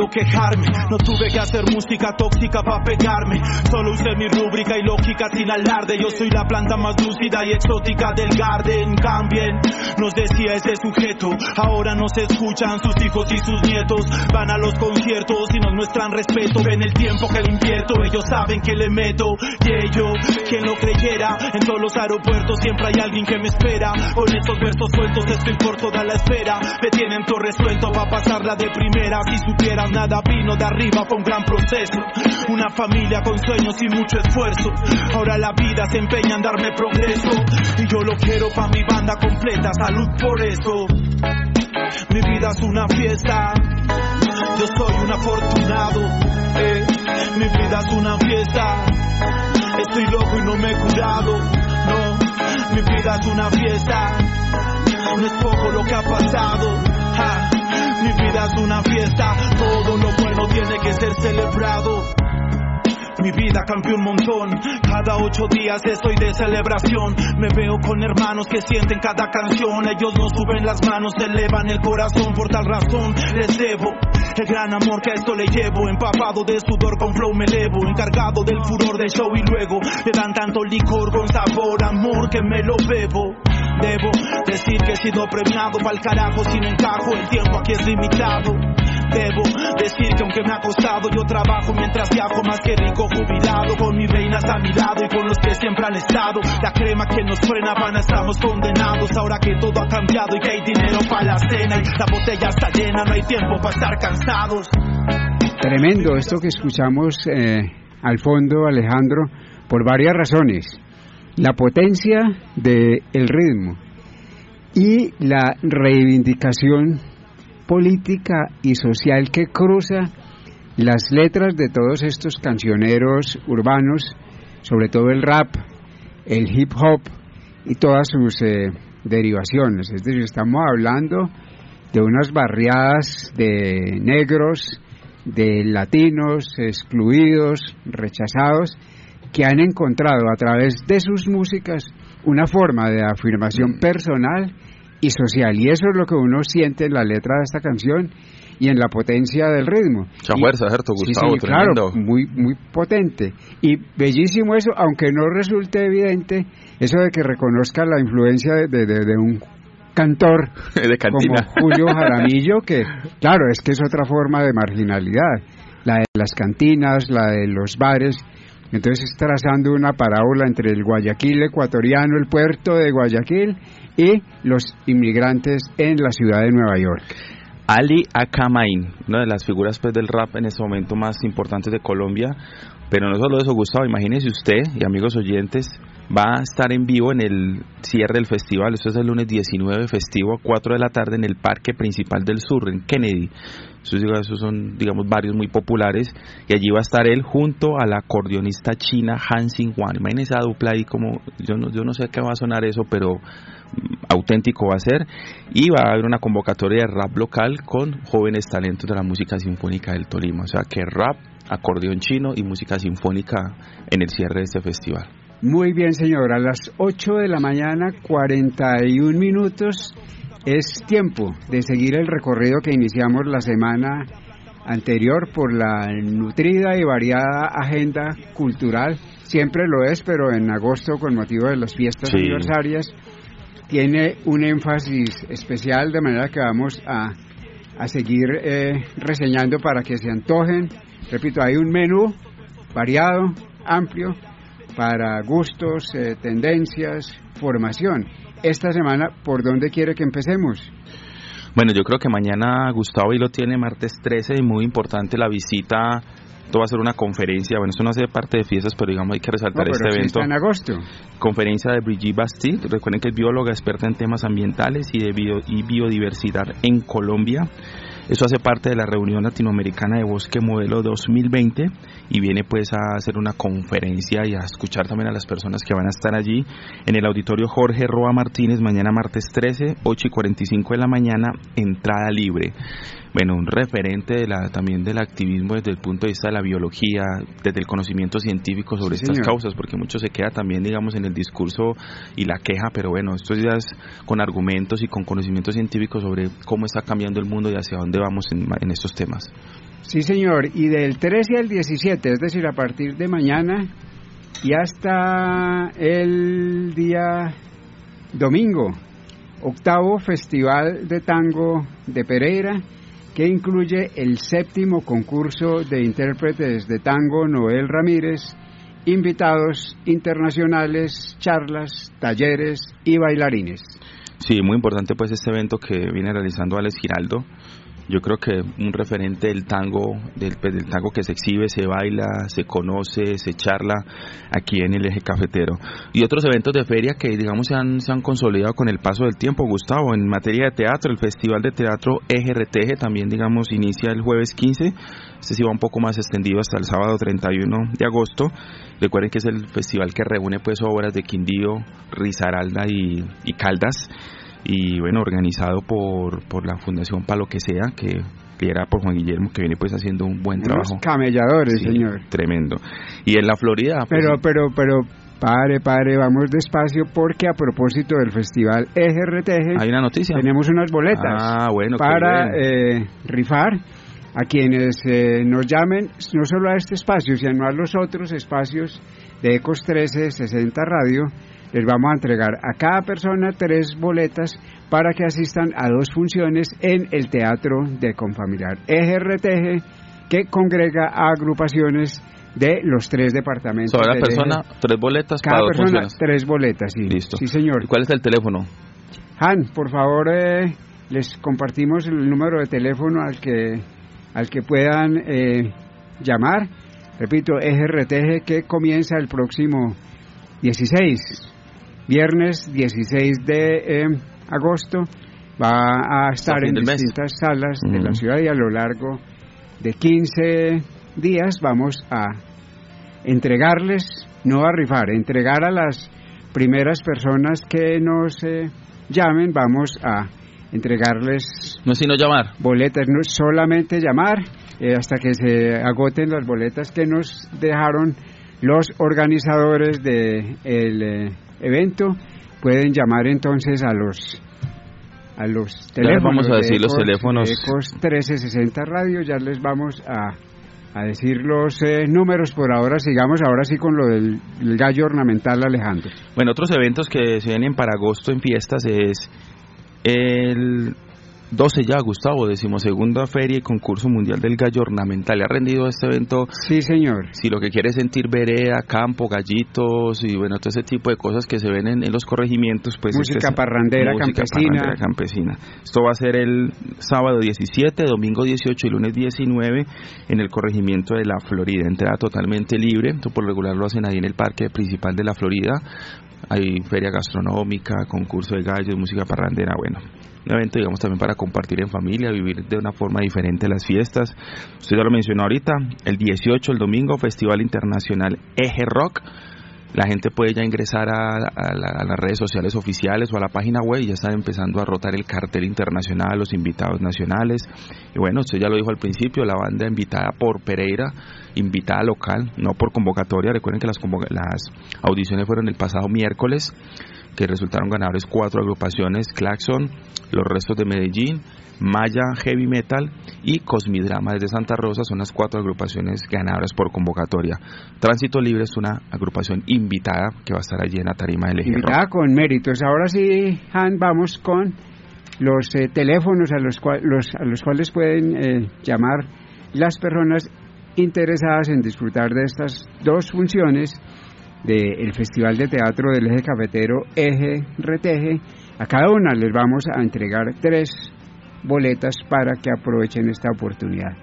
Quejarme, no tuve que hacer música tóxica para pegarme. Solo usé mi rúbrica y lógica sin alarde. Yo soy la planta más lúcida y exótica del garden. Cambien, nos decía ese sujeto. Ahora nos escuchan sus hijos y sus nietos. Van a los conciertos y nos muestran respeto. Ven el tiempo que le invierto, ellos saben que le meto. Y ellos, quien lo creyera, en todos los aeropuertos siempre hay alguien que me espera. Con estos versos sueltos estoy por toda la espera. Me tienen todo resuelto para pasarla de primera. Si nada vino de arriba fue un gran proceso. Una familia con sueños y mucho esfuerzo. Ahora la vida se empeña en darme progreso. Y yo lo quiero pa' mi banda completa. Salud por eso. Mi vida es una fiesta. Yo soy un afortunado. eh. Mi vida es una fiesta. Estoy loco y no me he curado. No, mi vida es una fiesta. No es poco lo que ha pasado. Mi vida es una fiesta, todo lo bueno tiene que ser celebrado. Mi vida cambió un montón, cada ocho días estoy de celebración. Me veo con hermanos que sienten cada canción, ellos no suben las manos, elevan el corazón, por tal razón les debo. El gran amor que a esto le llevo, empapado de sudor con flow me elevo, encargado del furor del show y luego le dan tanto licor con sabor, amor que me lo bebo. Debo decir que he sido premiado pa'l carajo sin encajo, el tiempo aquí es limitado. Debo decir que aunque me ha costado, yo trabajo mientras viajo más que rico jubilado. Con mis reinas a mi lado y con los que siempre han estado. La crema que nos frena, van, estamos condenados. Ahora que todo ha cambiado y que hay dinero para la cena y la botella está llena, no hay tiempo para estar cansados. Tremendo esto que escuchamos eh, al fondo, Alejandro, por varias razones. La potencia del el ritmo y la reivindicación política y social que cruza las letras de todos estos cancioneros urbanos, sobre todo el rap, el hip hop y todas sus eh, derivaciones. Es decir, estamos hablando de unas barriadas de negros, de latinos excluidos, rechazados, que han encontrado a través de sus músicas una forma de afirmación personal y social. Y eso es lo que uno siente en la letra de esta canción y en la potencia del ritmo. Mucha fuerza, ¿cierto, Sí, Gustavo? sí, claro, Tremendo. muy, muy potente. Y bellísimo eso, aunque no resulte evidente, eso de que reconozca la influencia de, de- de- un cantor de como Julio Jaramillo, que claro, es que es otra forma de marginalidad, la de las cantinas, la de los bares. Entonces trazando una parábola entre el Guayaquil ecuatoriano, el puerto de Guayaquil y los inmigrantes en la ciudad de Nueva York. Ali Akamain, una de las figuras pues, del rap en este momento más importantes de Colombia. Pero no solo eso, Gustavo, imagínese usted y amigos oyentes, va a estar en vivo en el cierre del festival. Esto es el lunes 19 festivo a 4 de la tarde en el Parque Principal del Sur, en Kennedy. Esos, esos son, digamos, varios muy populares. Y allí va a estar él junto a la acordeonista china Han Xin Wan. Imagínese esa dupla ahí como, yo no, yo no sé qué va a sonar eso, pero mm, auténtico va a ser. Y va a haber una convocatoria de rap local con jóvenes talentos de la música sinfónica del Tolima. O sea que rap, acordeón chino y música sinfónica en el cierre de este festival. Muy bien, señor. A las 8 de la mañana, 41 minutos, es tiempo de seguir el recorrido que iniciamos la semana anterior por la nutrida y variada agenda cultural. Siempre lo es, pero en agosto, con motivo de las fiestas Sí. aniversarias, tiene un énfasis especial, de manera que vamos a, a seguir eh, reseñando para que se antojen. Repito, hay un menú variado, amplio, para gustos, eh, tendencias, formación. Esta semana, ¿por dónde quiere que empecemos? Bueno, yo creo que mañana Gustavo y lo tiene martes 13 y muy importante la visita Esto va a ser una conferencia, bueno, esto no hace parte de fiestas, pero digamos hay que resaltar No, este sí evento. está en agosto. Conferencia de Brigitte Bastide, recuerden que es bióloga experta en temas ambientales y de bio- y biodiversidad en Colombia. Eso hace parte de la reunión latinoamericana de Bosque Modelo 2020 y viene pues a hacer una conferencia y a escuchar también a las personas que van a estar allí en el auditorio Jorge Roa Martínez mañana martes 13, 8 y 45 de la mañana, entrada libre. Bueno, un referente de la, también del activismo desde el punto de vista de la biología, desde el conocimiento científico sobre Sí, estas señor. causas, porque mucho se queda también, digamos, en el discurso y la queja, pero bueno, esto ya es con argumentos y con conocimiento científico sobre cómo está cambiando el mundo y hacia dónde vamos en, en estos temas. Sí, señor. Y del 13 al 17, es decir, a partir de mañana y hasta el día domingo, octavo Festival de Tango de Pereira, que incluye el séptimo concurso de intérpretes de tango Noel Ramírez, invitados internacionales, charlas, talleres y bailarines. Sí, muy importante pues este evento que viene realizando Alex Giraldo. Yo creo que un referente del tango, del, pues, del tango que se exhibe, se baila, se conoce, se charla aquí en el eje cafetero. Y otros eventos de feria que digamos se han, se han consolidado con el paso del tiempo, Gustavo, en materia de teatro, el Festival de Teatro EGRTG también digamos inicia el jueves 15, este sí va un poco más extendido hasta el sábado 31 de agosto. Recuerden que es el festival que reúne pues obras de Quindío, Risaralda y, y Caldas y bueno, organizado por, por la Fundación Palo que sea, que lidera por Juan Guillermo, que viene pues haciendo un buen Unos trabajo. camelladores, Sí, señor. Tremendo. Y en la Florida, pues, Pero, pero, pero, pare, pare, vamos despacio porque a propósito del festival EGRTG hay una noticia. tenemos unas boletas Ah, bueno, para eh, rifar a quienes eh, nos llamen no solo a este espacio, sino a los otros espacios de Ecos 1360 Radio. Les vamos a entregar a cada persona tres boletas para que asistan a dos funciones en el Teatro de Confamiliar EGRTG, que congrega a agrupaciones de los tres departamentos. Sobre la persona, tres boletas Cada para dos persona funciones. tres boletas, sí. Listo. Sí, señor. ¿Y cuál es el teléfono? Han, por favor, eh, les compartimos el número de teléfono al que al que puedan eh, llamar. Repito, EGRTG que comienza el próximo 16, viernes 16 de eh, agosto. Va a estar en mes. distintas salas de la ciudad y a lo largo de 15 días vamos a entregarles, no a rifar, entregar a las primeras personas que nos eh, llamen, vamos a entregarles No sino llamar. boletas, no solamente llamar eh, hasta que se agoten las boletas que nos dejaron los organizadores del evento. Pueden llamar entonces a los a los Ya teléfonos. vamos a de decir los Ecos- teléfonos. de Ecos 1360 Radio, ya les vamos a, a decir los eh, números por ahora. Sigamos ahora sí con lo del, del gallo ornamental, Alejandro. Bueno, otros eventos que se vienen para agosto en fiestas es el 12 ya, Gustavo, decimosegunda feria y concurso mundial del gallo ornamental. ¿Le ha rendido este evento? Sí, señor. Si lo que quiere es sentir vereda, campo, gallitos y bueno, todo ese tipo de cosas que se ven en, en los corregimientos, pues... Música este es- parrandera música campesina. parrandera campesina. Esto va a ser el sábado 17, domingo 18 y lunes 19 en el corregimiento de la Florida. Entrada totalmente libre. Por regular lo hacen ahí en el parque principal de la Florida. Hay feria gastronómica, concurso de gallos, música parrandera, bueno. Un evento, digamos, también para compartir en familia, vivir de una forma diferente las fiestas. Usted ya lo mencionó ahorita, el 18, el domingo, Festival Internacional Eje Rock. La gente puede ya ingresar a, a la- a las redes sociales oficiales o a la página web y ya están empezando a rotar el cartel internacional, los invitados nacionales. Y bueno, usted ya lo dijo al principio, la banda invitada por Pereira, invitada local, no por convocatoria. Recuerden que las, las audiciones fueron el pasado miércoles, que resultaron ganadores cuatro agrupaciones, Claxon, Los Restos de Medellín, Maya Heavy Metal y Cosmidrama desde Santa Rosa son las cuatro agrupaciones ganadoras por convocatoria. Tránsito Libre es una agrupación invitada que va a estar allí en la tarima del Eje. Invitada con méritos. Ahora sí, Han, vamos con los eh, teléfonos a los, cual- los- a los cuales pueden eh, llamar las personas interesadas en disfrutar de estas dos funciones del Festival de Teatro del Eje Cafetero Eje Reteje. A cada una les vamos a entregar tres boletas para que aprovechen esta oportunidad.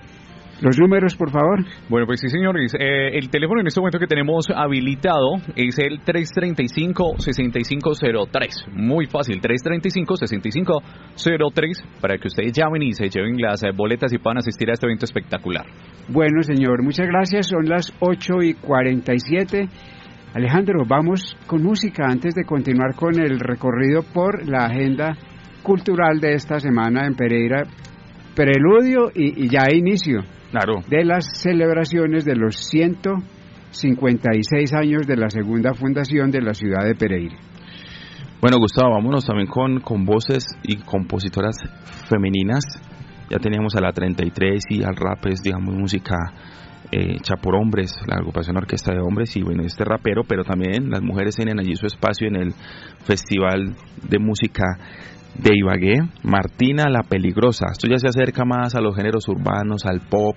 Los números, por favor. Bueno, pues sí, señores. Eh, el teléfono en este momento que tenemos habilitado es el 335-6503. Muy fácil, 335-6503 para que ustedes llamen y se lleven las eh, boletas y puedan asistir a este evento espectacular. Bueno, señor, muchas gracias. Son las 8 y 47. Alejandro, vamos con música antes de continuar con el recorrido por la agenda cultural de esta semana en Pereira. Preludio y, y ya inicio claro. de las celebraciones de los 156 años de la segunda fundación de la ciudad de Pereira. Bueno, Gustavo, vámonos también con, con voces y compositoras femeninas. Ya teníamos a la 33 y al rap es, digamos, música eh, hecha por hombres, la agrupación Orquesta de Hombres y bueno, este rapero, pero también las mujeres tienen allí su espacio en el Festival de Música de Ibagué, Martina la Peligrosa. Esto ya se acerca más a los géneros urbanos, al pop,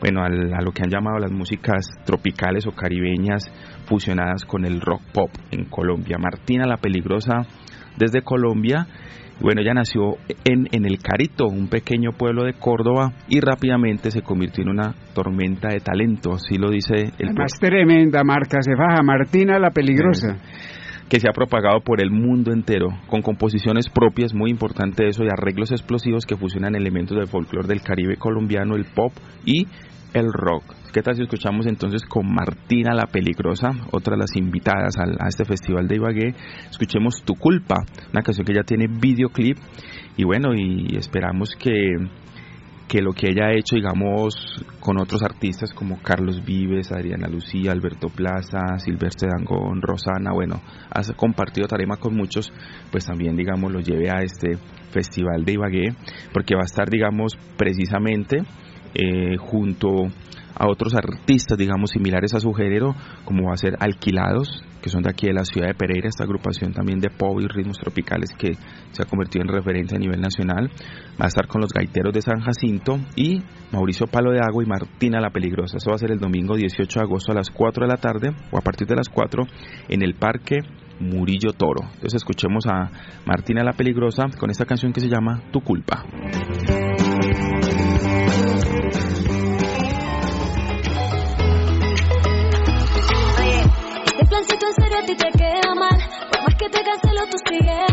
bueno, a lo que han llamado las músicas tropicales o caribeñas fusionadas con el rock pop en Colombia. Martina la Peligrosa desde Colombia. Bueno, ella nació en, en El Carito, un pequeño pueblo de Córdoba, y rápidamente se convirtió en una tormenta de talento, así lo dice el... Más tremenda marca se baja, Martina la Peligrosa que se ha propagado por el mundo entero, con composiciones propias, muy importante eso, y arreglos explosivos que fusionan elementos del folclore del Caribe colombiano, el pop y el rock. ¿Qué tal si escuchamos entonces con Martina la Peligrosa, otra de las invitadas a este festival de Ibagué? Escuchemos Tu Culpa, una canción que ya tiene videoclip y bueno, y esperamos que que lo que ella ha hecho, digamos, con otros artistas como Carlos Vives, Adriana Lucía, Alberto Plaza, Silvestre Dangón, Rosana, bueno, ha compartido tarima con muchos, pues también, digamos, lo lleve a este festival de Ibagué, porque va a estar, digamos, precisamente eh, junto a otros artistas, digamos, similares a su género, como va a ser Alquilados, que son de aquí de la ciudad de Pereira, esta agrupación también de pop y ritmos tropicales que se ha convertido en referencia a nivel nacional. Va a estar con los gaiteros de San Jacinto y Mauricio Palo de Agua y Martina La Peligrosa. Eso va a ser el domingo 18 de agosto a las 4 de la tarde o a partir de las 4 en el Parque Murillo Toro. Entonces escuchemos a Martina La Peligrosa con esta canción que se llama Tu culpa. En serio a ti te queda mal. Por más que te cancelo, tú sigues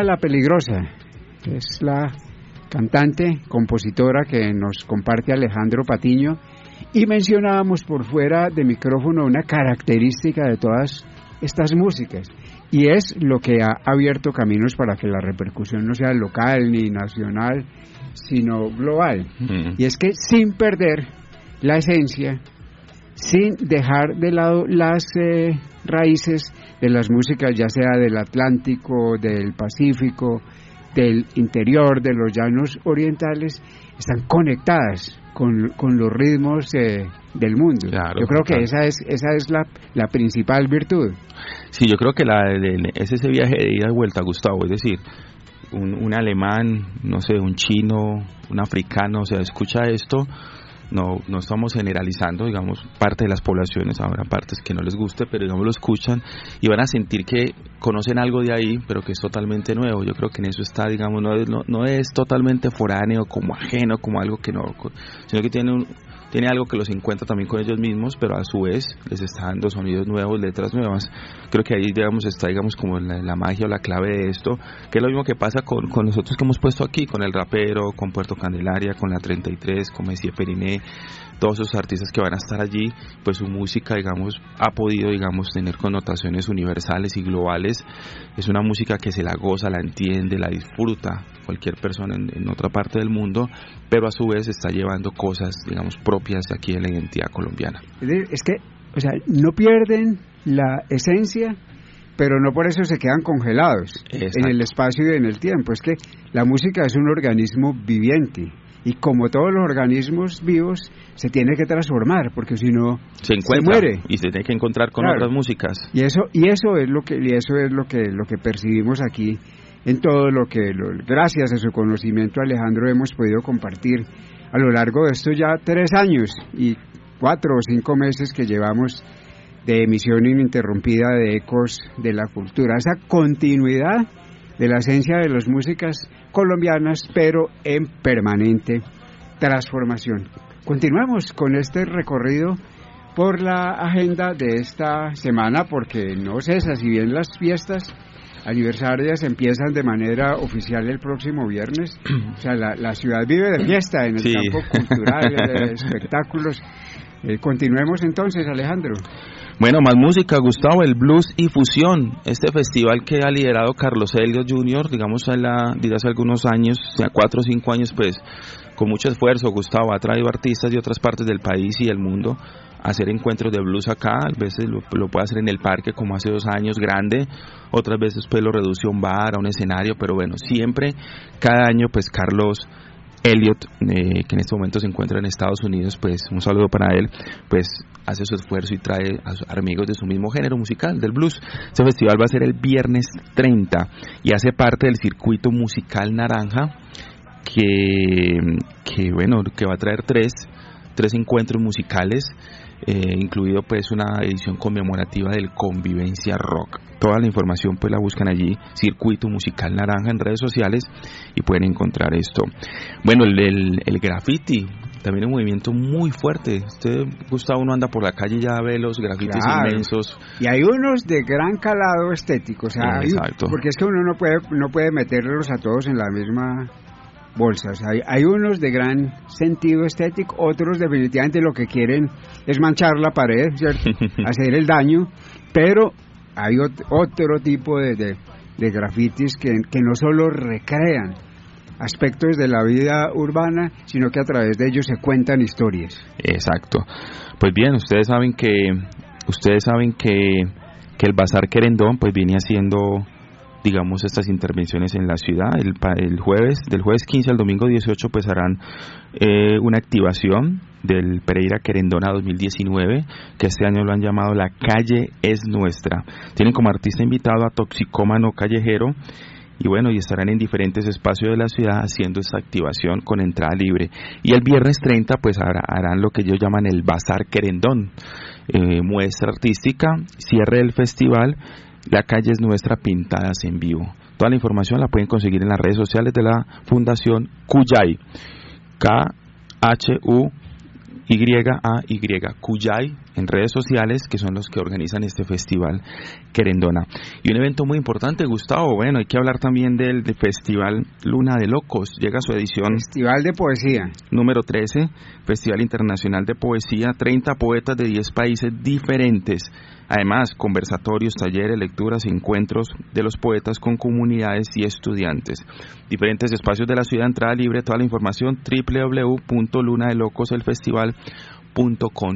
La Peligrosa, que es la cantante, compositora que nos comparte Alejandro Patiño. Y mencionábamos por fuera de micrófono una característica de todas estas músicas. Y es lo que ha abierto caminos para que la repercusión no sea local ni nacional, sino global. Y es que sin perder la esencia, sin dejar de lado las eh, raíces de las músicas, ya sea del Atlántico, del Pacífico, del interior, de los llanos orientales, están conectadas con, con los ritmos eh, del mundo. yo creo que esa es, esa es la, la principal virtud. Sí, yo creo que la, de- es ese viaje de ida y vuelta, Gustavo, es decir, un, un alemán, no sé, un chino, un africano, o sea, escucha esto, no, no estamos generalizando, digamos, parte de las poblaciones, habrá partes que no les guste, pero digamos lo escuchan y van a sentir que conocen algo de ahí, pero que es totalmente nuevo. Yo creo que en eso está, digamos, no no, no es totalmente foráneo, como ajeno, como algo que no, sino que tiene un, tiene algo que los encuentra también con ellos mismos, pero a su vez les está dando sonidos nuevos, letras nuevas. Creo que ahí, digamos, está, digamos, como la, magia o la clave de esto, que es lo mismo que pasa con, con nosotros que hemos puesto aquí, con el rapero, con Puerto Candelaria, con la 33, con Messier Periné, todos esos artistas que van a estar allí, pues su música, digamos, ha podido, digamos, tener connotaciones universales y globales. Es una música que se la goza, la entiende, la disfruta cualquier persona en, en otra parte del mundo, pero a su vez está llevando cosas, digamos, propias aquí de la identidad colombiana. Es que, o sea, no pierden la esencia, pero no por eso se quedan congelados Exacto. en el espacio y en el tiempo. Es que la música es un organismo viviente y como todos los organismos vivos se tiene que transformar porque si no se muere y se tiene que encontrar con Claro. otras músicas. y eso y eso es lo que y eso es lo que lo que percibimos aquí en todo lo que lo- gracias a su conocimiento Alejandro hemos podido compartir a lo largo de estos ya tres años y cuatro o cinco meses que llevamos de emisión ininterrumpida de ecos de la cultura esa continuidad de la esencia de las músicas colombianas pero en permanente transformación continuamos con este recorrido por la agenda de esta semana porque no cesa, si bien las fiestas aniversarias empiezan de manera oficial el próximo viernes, o sea, la, la ciudad vive de fiesta en el Sí. campo cultural, de espectáculos. Eh, continuemos entonces, Alejandro. Bueno, más música, Gustavo, el blues y fusión, este festival que ha liderado Carlos Elliot Jr., digamos, a la, hace algunos años, ya cuatro o cinco años, pues, con mucho esfuerzo, Gustavo ha traído artistas de otras partes del país y del mundo a hacer encuentros de blues acá, a veces lo, lo puede hacer en el parque como hace dos años, grande, otras veces pues lo reduce a un bar, a un escenario, pero bueno, siempre, cada año, pues Carlos Elliot, eh, que en este momento se encuentra en Estados Unidos, pues un saludo para él, pues hace su esfuerzo y trae a sus amigos de su mismo género musical, del blues. Este festival va a ser el viernes 30 y hace parte del circuito musical Naranja, que, que bueno, que va a traer tres, tres encuentros musicales, eh, incluido pues una edición conmemorativa del Convivencia Rock. Toda la información pues la buscan allí, Circuito Musical Naranja en redes sociales y pueden encontrar esto. Bueno, el, el, el graffiti, también un movimiento muy fuerte. Usted, Gustavo, uno anda por la calle y ya ve los grafitis Claro. inmensos. Y hay unos de gran calado estético, o sea, hay- porque es que uno no puede, no puede meterlos a todos en la misma bolsa. O sea, hay, hay unos de gran sentido estético, otros definitivamente lo que quieren es manchar la pared, ¿cierto? hacer el daño, pero hay ot- otro tipo de, de, de grafitis que, que no solo recrean aspectos de la vida urbana, sino que a través de ellos se cuentan historias. Exacto. Pues bien, ustedes saben que ustedes saben que, que el Bazar Querendón pues viene haciendo digamos estas intervenciones en la ciudad el, el jueves del jueves 15 al domingo 18 pues harán eh, una activación del Pereira Querendona 2019 que este año lo han llamado la calle es nuestra tienen como artista invitado a Toxicómano Callejero y bueno, y estarán en diferentes espacios de la ciudad haciendo esta activación con entrada libre. Y el viernes 30 pues hará- harán lo que ellos llaman el Bazar Querendón, eh, muestra artística, cierre del festival, la calle es nuestra pintadas en vivo. Toda la información la pueden conseguir en las redes sociales de la Fundación Cuyay, K-H-U Y-A-Y, Cuyay, en redes sociales, que son los que organizan este festival Querendona. Y un evento muy importante, Gustavo, bueno, hay que hablar también del, del Festival Luna de Locos, llega su edición. Festival de Poesía. Número 13, Festival Internacional de Poesía, 30 poetas de 10 países diferentes. Además, conversatorios, talleres, lecturas, encuentros de los poetas con comunidades y estudiantes. Diferentes espacios de la ciudad, entrada libre, toda la información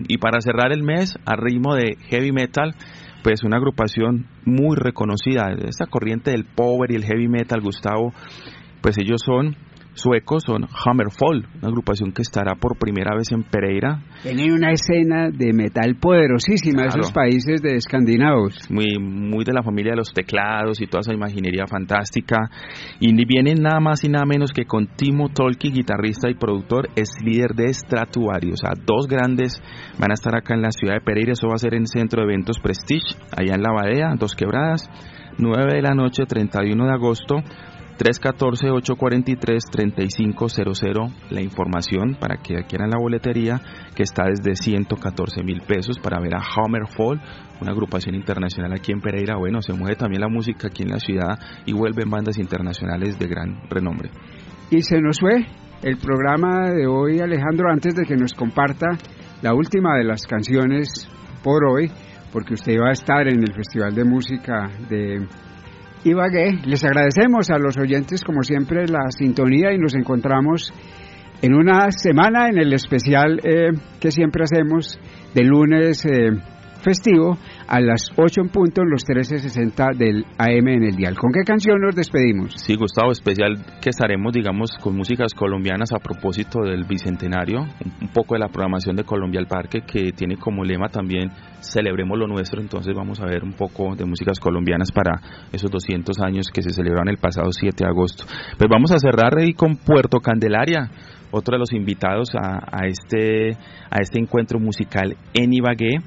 Y para cerrar el mes, a ritmo de heavy metal, pues una agrupación muy reconocida, esta corriente del power y el heavy metal, Gustavo, pues ellos son suecos son Hammerfall, una agrupación que estará por primera vez en Pereira. Tienen una escena de metal poderosísima, esos países de escandinavos. Muy, muy de la familia de los teclados y toda esa imaginería fantástica. Y vienen nada más y nada menos que con Timo Tolki, guitarrista y productor, es líder de Stratuari. O sea, dos grandes van a estar acá en la ciudad de Pereira. Eso va a ser en Centro de Eventos Prestige, allá en La Badea, Dos Quebradas. 9 de la noche, 31 de agosto. 314-843-3500 la información para que adquieran la boletería que está desde 114 mil pesos para ver a Hammerfall, una agrupación internacional aquí en Pereira. Bueno, se mueve también la música aquí en la ciudad y vuelven bandas internacionales de gran renombre. Y se nos fue el programa de hoy, Alejandro, antes de que nos comparta la última de las canciones por hoy, porque usted va a estar en el Festival de Música de Ibagué. Les agradecemos a los oyentes, como siempre, la sintonía y nos encontramos en una semana en el especial eh, que siempre hacemos de lunes. Eh, festivo a las 8 en punto en los 1360 del AM en el dial. ¿Con qué canción nos despedimos? Sí, Gustavo, especial que estaremos, digamos, con músicas colombianas a propósito del Bicentenario, un poco de la programación de Colombia al Parque, que tiene como lema también celebremos lo nuestro, entonces vamos a ver un poco de músicas colombianas para esos 200 años que se celebraron el pasado 7 de agosto. Pues vamos a cerrar ahí con Puerto Candelaria otro de los invitados a, este, a este encuentro musical en Ibagué.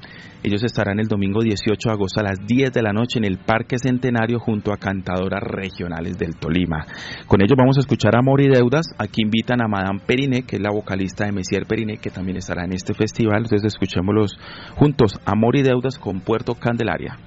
Ellos estarán el domingo 18 de agosto a las 10 de la noche en el Parque Centenario junto a cantadoras regionales del Tolima. Con ellos vamos a escuchar Amor y Deudas. Aquí invitan a Madame Periné, que es la vocalista de Messier Periné, que también estará en este festival. Entonces escuchémoslos juntos, Amor y Deudas con Puerto Candelaria.